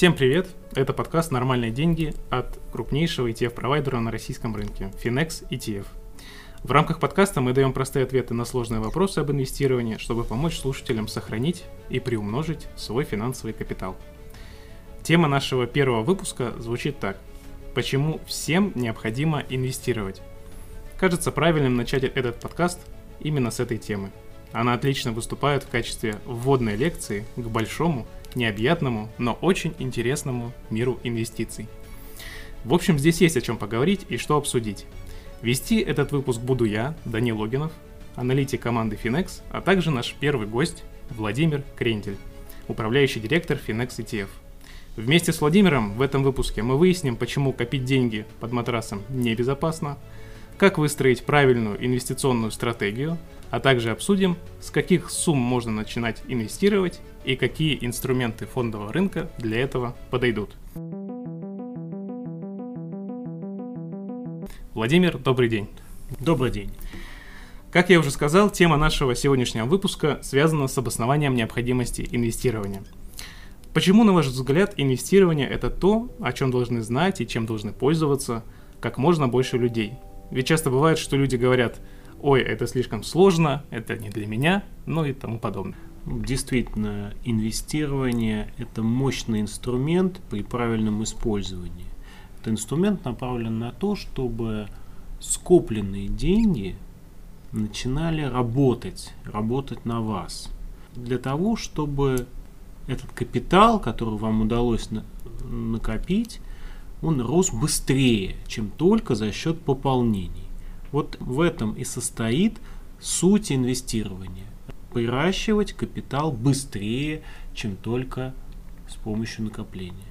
Всем привет! Это подкаст «Нормальные деньги» от крупнейшего ETF-провайдера на российском рынке – Finex ETF. В рамках подкаста мы даем простые ответы на сложные вопросы об инвестировании, чтобы помочь слушателям сохранить и приумножить свой финансовый капитал. Тема нашего первого выпуска звучит так. Почему всем необходимо инвестировать? Кажется правильным начать этот подкаст именно с этой темы. Она отлично выступает в качестве вводной лекции к большому, необъятному, но очень интересному миру инвестиций. В общем, здесь есть о чем поговорить и что обсудить. Вести этот выпуск буду я, Данил Логинов, аналитик команды Finex, а также наш первый гость Владимир Крентель, управляющий директор Finex ETF. Вместе с Владимиром в этом выпуске мы выясним, почему копить деньги под матрасом небезопасно, как выстроить правильную инвестиционную стратегию, а также обсудим, с каких сумм можно начинать инвестировать и какие инструменты фондового рынка для этого подойдут. Владимир, добрый день. Добрый день. Как я уже сказал, тема нашего сегодняшнего выпуска связана с обоснованием необходимости инвестирования. Почему, на ваш взгляд, инвестирование – это то, о чем должны знать и чем должны пользоваться как можно больше людей – ведь часто бывает, что люди говорят, ой, это слишком сложно, это не для меня, ну и тому подобное. Действительно, инвестирование – это мощный инструмент при правильном использовании. Это инструмент направлен на то, чтобы скопленные деньги начинали работать, работать на вас. Для того, чтобы этот капитал, который вам удалось накопить, он рос быстрее, чем только за счет пополнений. Вот в этом и состоит суть инвестирования. Приращивать капитал быстрее, чем только с помощью накопления.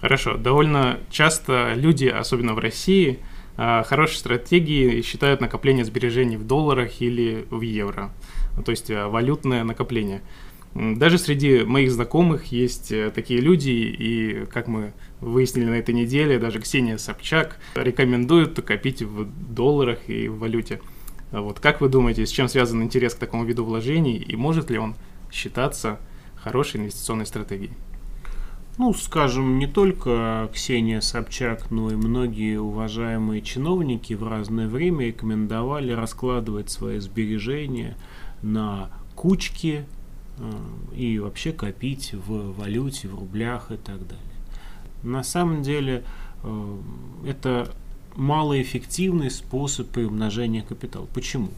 Хорошо. Довольно часто люди, особенно в России, а, хорошей стратегией считают накопление сбережений в долларах или в евро, то есть а, валютное накопление. Даже среди моих знакомых есть э, такие люди, и, как мы выяснили на этой неделе, даже Ксения Собчак рекомендует копить в долларах и в валюте. Вот как вы думаете, с чем связан интерес к такому виду вложений, и может ли он считаться хорошей инвестиционной стратегией? Ну, скажем, не только Ксения Собчак, но и многие уважаемые чиновники в разное время рекомендовали раскладывать свои сбережения на кучки и вообще копить в валюте, в рублях и так далее. На самом деле э, это малоэффективный способ приумножения капитала. Почему?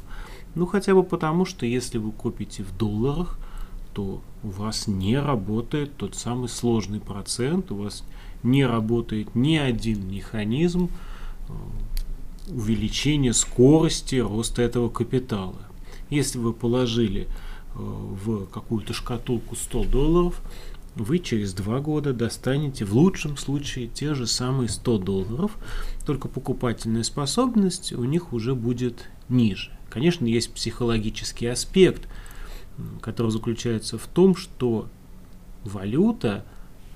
Ну хотя бы потому, что если вы копите в долларах, то у вас не работает тот самый сложный процент, у вас не работает ни один механизм э, увеличения скорости роста этого капитала. Если вы положили в какую-то шкатулку 100 долларов, вы через два года достанете в лучшем случае те же самые 100 долларов, только покупательная способность у них уже будет ниже. Конечно, есть психологический аспект, который заключается в том, что валюта,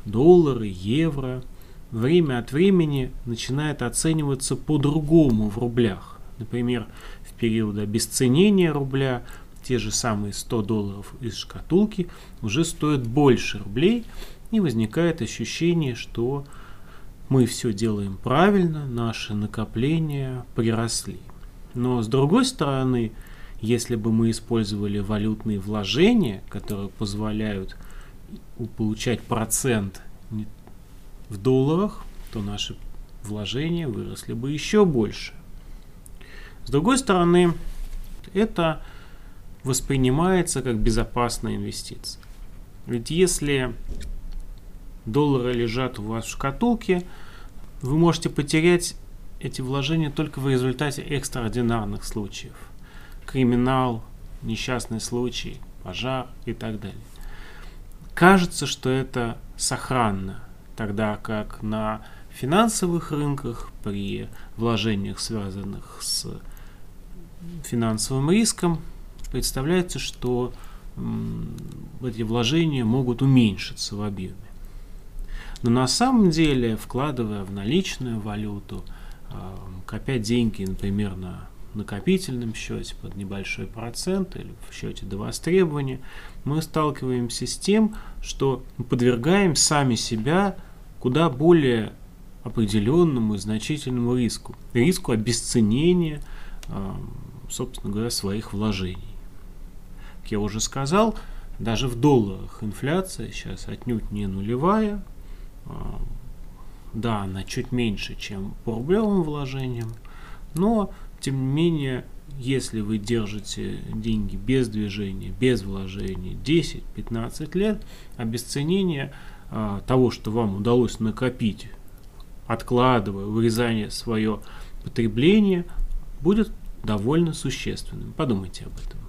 доллары, евро, время от времени начинает оцениваться по-другому в рублях. Например, в период обесценения рубля те же самые 100 долларов из шкатулки уже стоят больше рублей, и возникает ощущение, что мы все делаем правильно, наши накопления приросли. Но с другой стороны, если бы мы использовали валютные вложения, которые позволяют получать процент в долларах, то наши вложения выросли бы еще больше. С другой стороны, это воспринимается как безопасная инвестиция. Ведь если доллары лежат у вас в шкатулке, вы можете потерять эти вложения только в результате экстраординарных случаев. Криминал, несчастный случай, пожар и так далее. Кажется, что это сохранно, тогда как на финансовых рынках при вложениях, связанных с финансовым риском, представляется, что эти вложения могут уменьшиться в объеме. Но на самом деле, вкладывая в наличную валюту, а, копя деньги, например, на накопительном счете под небольшой процент или в счете до востребования, мы сталкиваемся с тем, что подвергаем сами себя куда более определенному и значительному риску. Риску обесценения, собственно говоря, своих вложений. Я уже сказал, даже в долларах инфляция сейчас отнюдь не нулевая. Да, она чуть меньше, чем по рублевым вложениям, но, тем не менее, если вы держите деньги без движения, без вложений 10-15 лет, обесценение а, того, что вам удалось накопить, откладывая, вырезание свое потребление, будет довольно существенным. Подумайте об этом.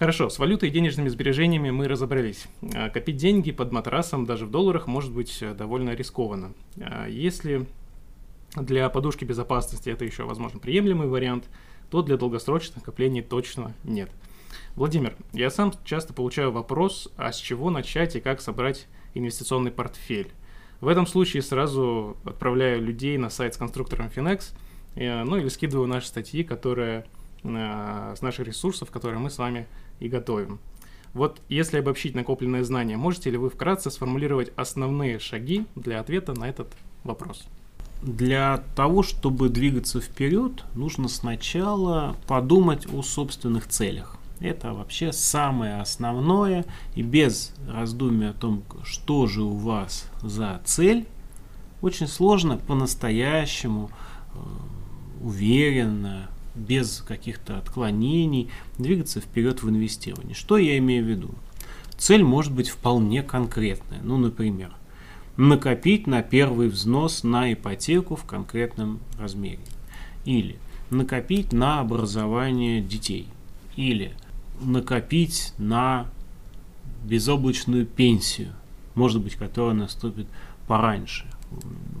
Хорошо, с валютой и денежными сбережениями мы разобрались. А, копить деньги под матрасом даже в долларах может быть э, довольно рискованно. А, если для подушки безопасности это еще, возможно, приемлемый вариант, то для долгосрочных накоплений точно нет. Владимир, я сам часто получаю вопрос, а с чего начать и как собрать инвестиционный портфель. В этом случае сразу отправляю людей на сайт с конструктором Finex, э, ну или скидываю наши статьи, которые с наших ресурсов, которые мы с вами и готовим. Вот если обобщить накопленные знания, можете ли вы вкратце сформулировать основные шаги для ответа на этот вопрос? Для того, чтобы двигаться вперед, нужно сначала подумать о собственных целях. Это вообще самое основное. И без раздумия о том, что же у вас за цель, очень сложно по-настоящему э, уверенно, без каких-то отклонений двигаться вперед в инвестировании. Что я имею в виду? Цель может быть вполне конкретная. Ну, например, накопить на первый взнос на ипотеку в конкретном размере. Или накопить на образование детей. Или накопить на безоблачную пенсию, может быть, которая наступит пораньше.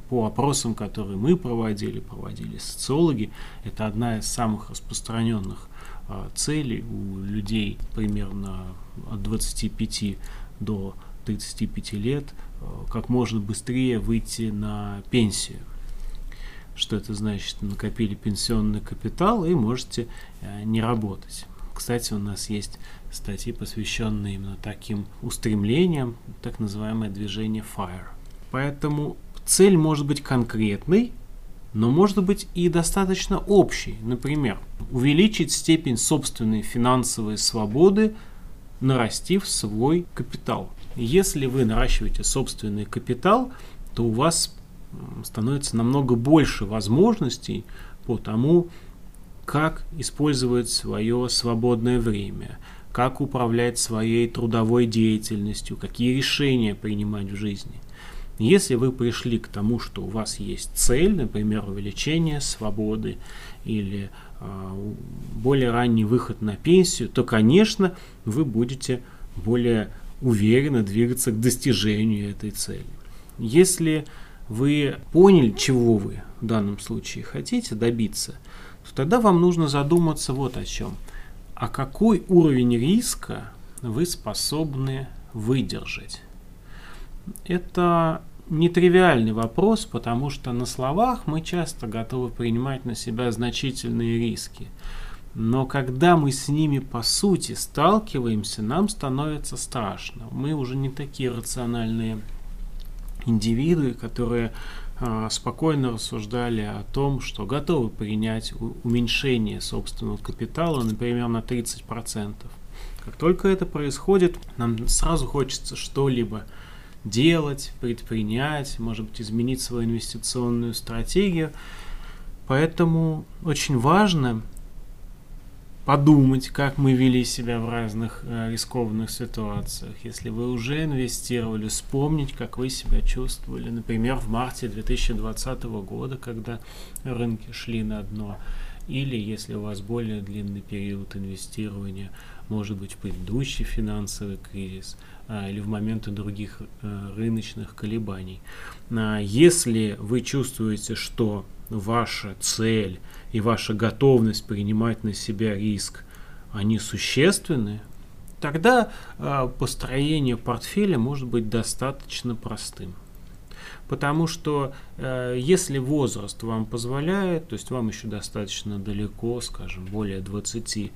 По опросам, которые мы проводили, проводили социологи, это одна из самых распространенных а, целей у людей примерно от 25 до 35 лет, а, как можно быстрее выйти на пенсию. Что это значит? Накопили пенсионный капитал и можете а, не работать. Кстати, у нас есть статьи, посвященные именно таким устремлениям, так называемое движение FIRE. Поэтому цель может быть конкретной, но может быть и достаточно общей. Например, увеличить степень собственной финансовой свободы, нарастив свой капитал. Если вы наращиваете собственный капитал, то у вас становится намного больше возможностей по тому, как использовать свое свободное время, как управлять своей трудовой деятельностью, какие решения принимать в жизни. Если вы пришли к тому, что у вас есть цель, например, увеличение свободы или э, более ранний выход на пенсию, то, конечно, вы будете более уверенно двигаться к достижению этой цели. Если вы поняли, чего вы в данном случае хотите добиться – то тогда вам нужно задуматься вот о чем. А какой уровень риска вы способны выдержать? Это нетривиальный вопрос, потому что на словах мы часто готовы принимать на себя значительные риски. Но когда мы с ними по сути сталкиваемся, нам становится страшно. Мы уже не такие рациональные индивиды, которые а, спокойно рассуждали о том, что готовы принять уменьшение собственного капитала, например, на 30%. Как только это происходит, нам сразу хочется что-либо делать, предпринять, может быть, изменить свою инвестиционную стратегию. Поэтому очень важно подумать, как мы вели себя в разных э, рискованных ситуациях. Если вы уже инвестировали, вспомнить, как вы себя чувствовали, например, в марте 2020 года, когда рынки шли на дно, или если у вас более длинный период инвестирования, может быть, предыдущий финансовый кризис, или в моменты других а, рыночных колебаний. А, если вы чувствуете, что ваша цель и ваша готовность принимать на себя риск, они существенны, тогда э, построение портфеля может быть достаточно простым. Потому что э, если возраст вам позволяет, то есть вам еще достаточно далеко, скажем, более 20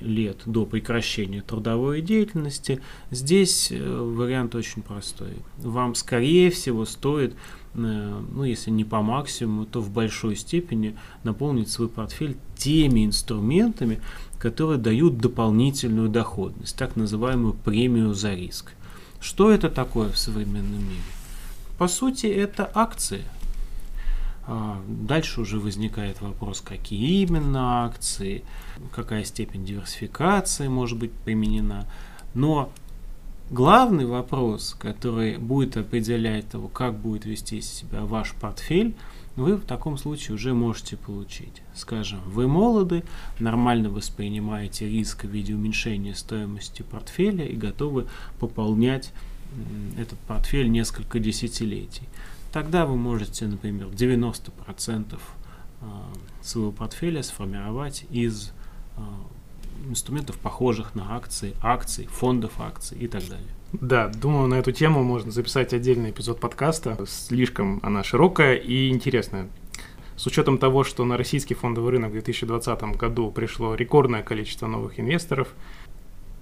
лет до прекращения трудовой деятельности, здесь э, вариант очень простой. Вам, скорее всего, стоит Э, ну, если не по максимуму, то в большой степени наполнить свой портфель теми инструментами, которые дают дополнительную доходность, так называемую премию за риск. Что это такое в современном мире? По сути, это акции. А, дальше уже возникает вопрос, какие именно акции, какая степень диверсификации может быть применена. Но Главный вопрос, который будет определять того, как будет вести себя ваш портфель, вы в таком случае уже можете получить. Скажем, вы молоды, нормально воспринимаете риск в виде уменьшения стоимости портфеля и готовы пополнять этот портфель несколько десятилетий. Тогда вы можете, например, 90% а, своего портфеля сформировать из а, инструментов, похожих на акции, акций, фондов акций и так далее. Да, думаю, на эту тему можно записать отдельный эпизод подкаста. Слишком она широкая и интересная. С учетом того, что на российский фондовый рынок в 2020 году пришло рекордное количество новых инвесторов,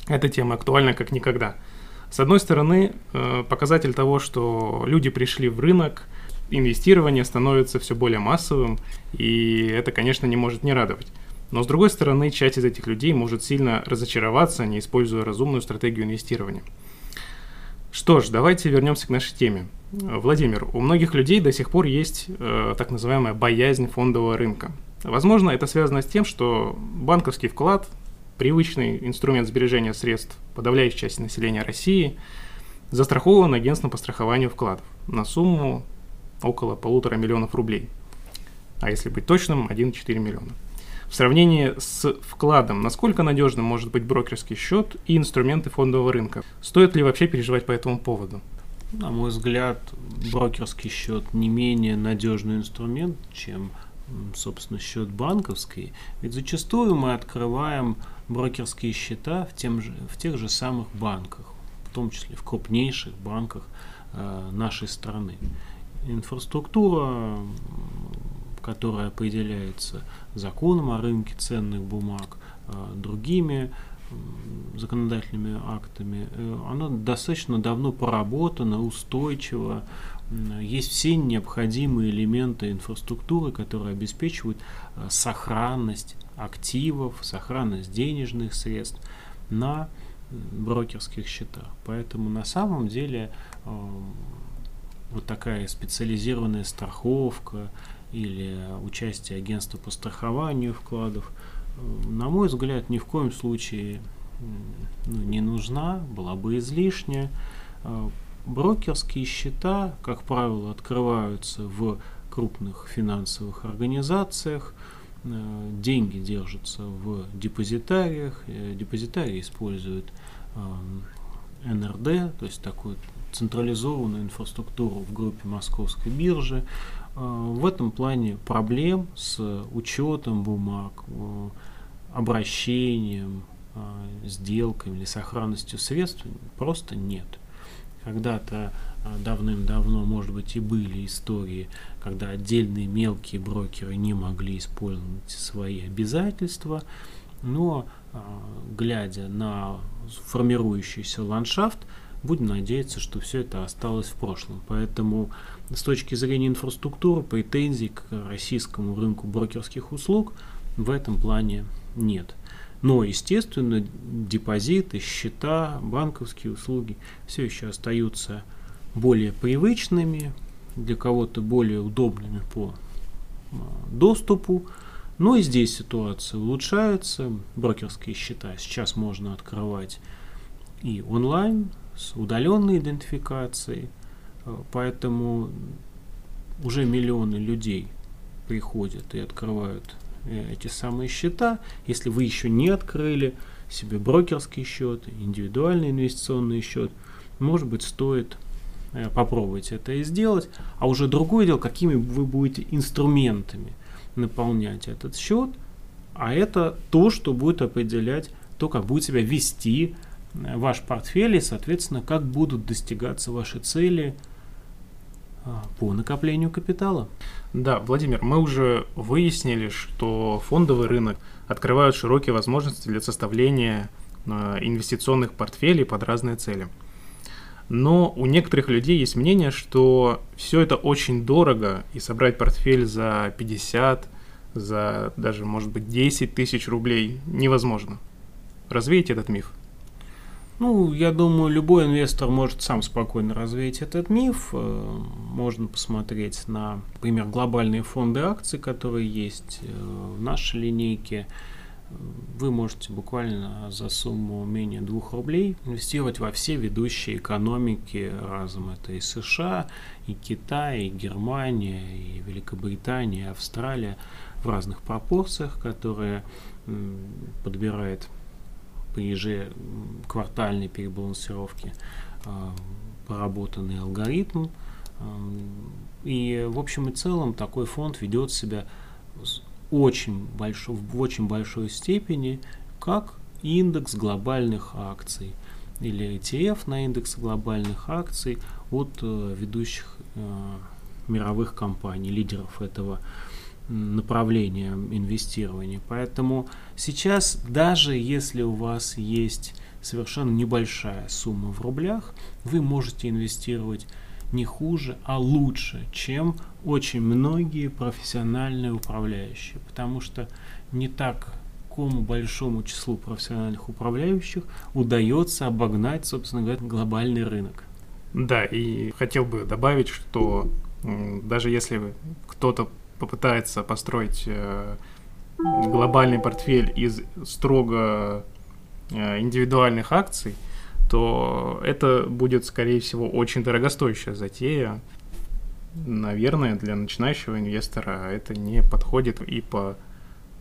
эта тема актуальна как никогда. С одной стороны, э, показатель того, что люди пришли в рынок, инвестирование становится все более массовым, и это, конечно, не может не радовать. Но с другой стороны, часть из этих людей может сильно разочароваться, не используя разумную стратегию инвестирования. Что ж, давайте вернемся к нашей теме. Владимир, у многих людей до сих пор есть э, так называемая боязнь фондового рынка. Возможно, это связано с тем, что банковский вклад, привычный инструмент сбережения средств подавляющей части населения России, застрахован агентством по страхованию вкладов на сумму около полутора миллионов рублей. А если быть точным, 1,4 миллиона. В сравнении с вкладом, насколько надежным может быть брокерский счет и инструменты фондового рынка? Стоит ли вообще переживать по этому поводу? На мой взгляд, брокерский счет не менее надежный инструмент, чем, собственно, счет банковский. Ведь зачастую мы открываем брокерские счета в, тем же, в тех же самых банках, в том числе в крупнейших банках э, нашей страны. Инфраструктура которая определяется законом о рынке ценных бумаг, а, другими законодательными актами, э, оно достаточно давно проработано, устойчиво, есть все необходимые элементы инфраструктуры, которые обеспечивают а, сохранность активов, сохранность денежных средств на брокерских счетах. Поэтому на самом деле вот такая специализированная страховка или участие агентства по страхованию вкладов, э, на мой взгляд, ни в коем случае ну, не нужна, была бы излишняя. Э, брокерские счета, как правило, открываются в крупных финансовых организациях, э, деньги держатся в депозитариях, депозитарии используют НРД, то есть такую централизованную инфраструктуру в группе Московской биржи. А, в этом плане проблем с учетом бумаг, э, обращением, а, сделками или сохранностью средств просто нет. Когда-то а, давным-давно, может быть, и были истории, когда отдельные мелкие брокеры не могли использовать свои обязательства, но глядя на формирующийся ландшафт, будем надеяться, что все это осталось в прошлом. Поэтому с точки зрения инфраструктуры претензий к российскому рынку брокерских услуг в этом плане нет. Но, естественно, депозиты, счета, банковские услуги все еще остаются более привычными, для кого-то более удобными по а, доступу. Но и здесь ситуация улучшается. Брокерские счета сейчас можно открывать и онлайн, с удаленной идентификацией, э, поэтому уже миллионы людей приходят и открывают эти самые счета. Если вы еще не открыли себе брокерский счет, индивидуальный инвестиционный счет, может быть, стоит э, попробовать это и сделать. А уже другое дело, какими вы будете инструментами наполнять этот счет, а это то, что будет определять то, как будет себя вести ваш портфель и, соответственно, как будут достигаться ваши цели по накоплению капитала. Да, Владимир, мы уже выяснили, что фондовый рынок открывает широкие возможности для составления а, инвестиционных портфелей под разные цели. Но у некоторых людей есть мнение, что все это очень дорого, и собрать портфель за 50, за даже, может быть, 10 тысяч рублей невозможно. Развеете этот миф? Ну, я думаю, любой инвестор может сам спокойно развеять этот миф. Э, можно посмотреть на, например, глобальные фонды акций, которые есть э, в нашей линейке. Вы можете буквально за сумму менее 2 рублей инвестировать во все ведущие экономики разом. Это и США, и Китай, и Германия, и Великобритания, и Австралия в разных пропорциях, которые подбирает при ежеквартальной перебалансировке а, поработанный алгоритм. И в общем и целом такой фонд ведет себя очень большой, в очень большой степени как индекс глобальных акций или ETF на индекс глобальных акций от э, ведущих э, мировых компаний, лидеров этого направления инвестирования. Поэтому сейчас, даже если у вас есть совершенно небольшая сумма в рублях, вы можете инвестировать не хуже, а лучше, чем очень многие профессиональные управляющие. Потому что не так такому большому числу профессиональных управляющих удается обогнать, собственно говоря, глобальный рынок. Да, и хотел бы добавить, что даже если кто-то попытается построить э, глобальный портфель из строго э, индивидуальных акций, то это будет, скорее всего, очень дорогостоящая затея. Наверное, для начинающего инвестора это не подходит и по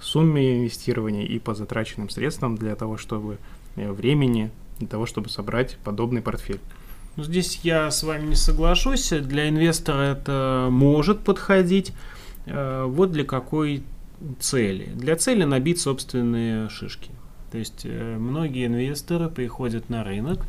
сумме инвестирования, и по затраченным средствам для того, чтобы э, времени, для того, чтобы собрать подобный портфель. Ну, здесь я с вами не соглашусь. Для инвестора это может подходить. Э, вот для какой цели. Для цели набить собственные шишки. То есть э, многие инвесторы приходят на рынок,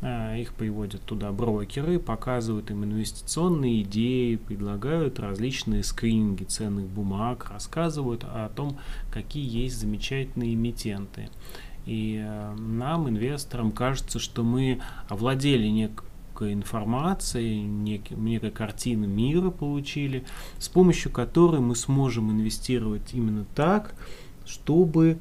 э, их приводят туда брокеры, показывают им инвестиционные идеи, предлагают различные скрининги ценных бумаг, рассказывают о том, какие есть замечательные эмитенты. И нам, инвесторам, кажется, что мы овладели нек некой информации, нек, некой картины мира получили, с помощью которой мы сможем инвестировать именно так, чтобы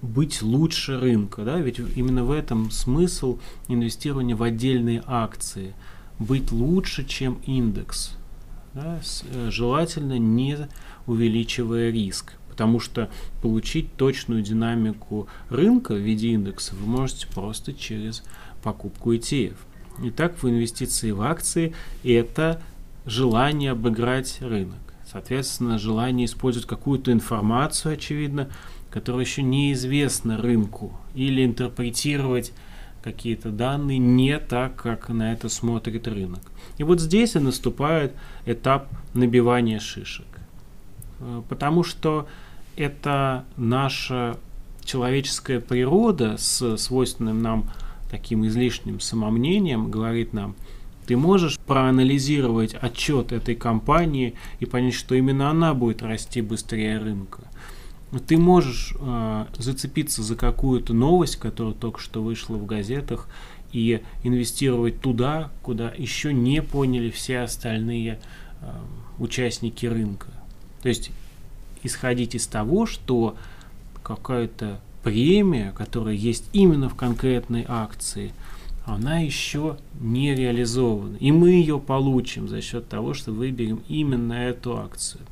быть лучше рынка. Да? Ведь именно в этом смысл инвестирования в отдельные акции. Быть лучше, чем индекс. Да? Э, желательно не увеличивая риск. Потому что получить точную динамику рынка в виде индекса вы можете просто через покупку ETF. Итак, в инвестиции в акции это желание обыграть рынок. Соответственно, желание использовать какую-то информацию, очевидно, которая еще неизвестна рынку, или интерпретировать какие-то данные не так, как на это смотрит рынок. И вот здесь и наступает этап набивания шишек. Э, потому что это наша человеческая природа с свойственным нам таким излишним самомнением говорит нам, ты можешь проанализировать отчет этой компании и понять, что именно она будет расти быстрее рынка. Ты можешь э, зацепиться за какую-то новость, которая только что вышла в газетах, и инвестировать туда, куда еще не поняли все остальные э, участники рынка. То есть исходить из того, что какая-то премия, которая есть именно в конкретной акции, она еще не реализована. И мы ее получим за счет того, что выберем именно эту акцию.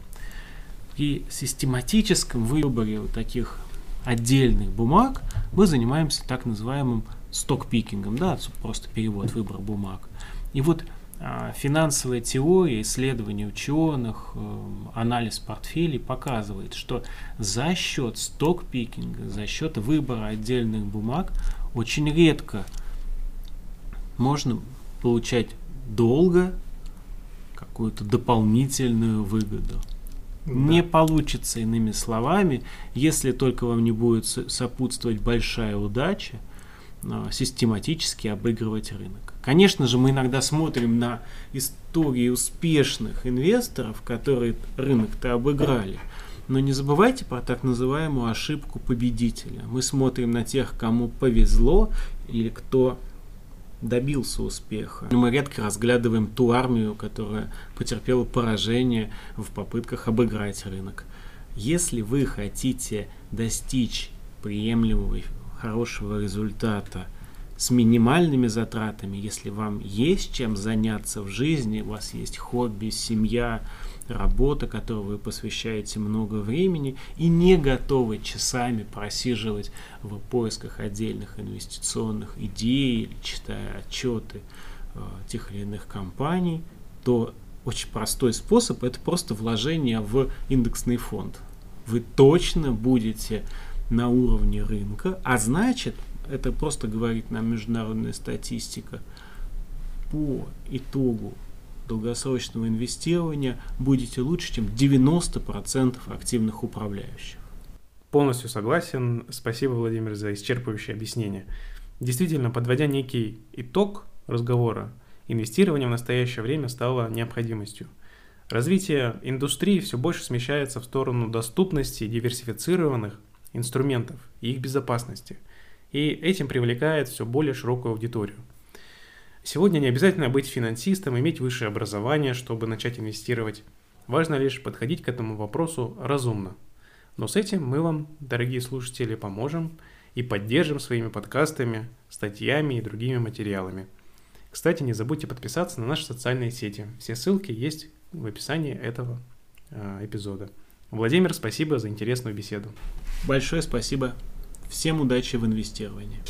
При систематическом выборе вот таких отдельных бумаг мы занимаемся так называемым стокпикингом, да, просто перевод, выбор бумаг. И вот финансовая теория, исследования ученых, эм, анализ портфелей показывает, что за счет стокпикинга, за счет выбора отдельных бумаг очень редко можно получать долго какую-то дополнительную выгоду. Да. Не получится, иными словами, если только вам не будет сопутствовать большая удача, а, систематически обыгрывать рынок. Конечно же, мы иногда смотрим на истории успешных инвесторов, которые рынок-то обыграли. Но не забывайте про так называемую ошибку победителя. Мы смотрим на тех, кому повезло или кто добился успеха. Мы редко разглядываем ту армию, которая потерпела поражение в попытках обыграть рынок. Если вы хотите достичь приемлемого, хорошего результата с минимальными затратами, если вам есть чем заняться в жизни, у вас есть хобби, семья, работа, которой вы посвящаете много времени и не готовы часами просиживать в поисках отдельных инвестиционных идей читая отчеты э, тех или иных компаний, то очень простой способ это просто вложение в индексный фонд. Вы точно будете на уровне рынка, а значит, это просто говорит нам международная статистика, по итогу долгосрочного инвестирования будете лучше, чем 90% активных управляющих. Полностью согласен. Спасибо, Владимир, за исчерпывающее объяснение. Действительно, подводя некий итог разговора, инвестирование в настоящее время стало необходимостью. Развитие индустрии все больше смещается в сторону доступности диверсифицированных инструментов и их безопасности. И этим привлекает все более широкую аудиторию – Сегодня не обязательно быть финансистом, иметь высшее образование, чтобы начать инвестировать. Важно лишь подходить к этому вопросу разумно. Но с этим мы вам, дорогие слушатели, поможем и поддержим своими подкастами, статьями и другими материалами. Кстати, не забудьте подписаться на наши социальные сети. Все ссылки есть в описании этого э, эпизода. Владимир, спасибо за интересную беседу. Большое спасибо. Всем удачи в инвестировании.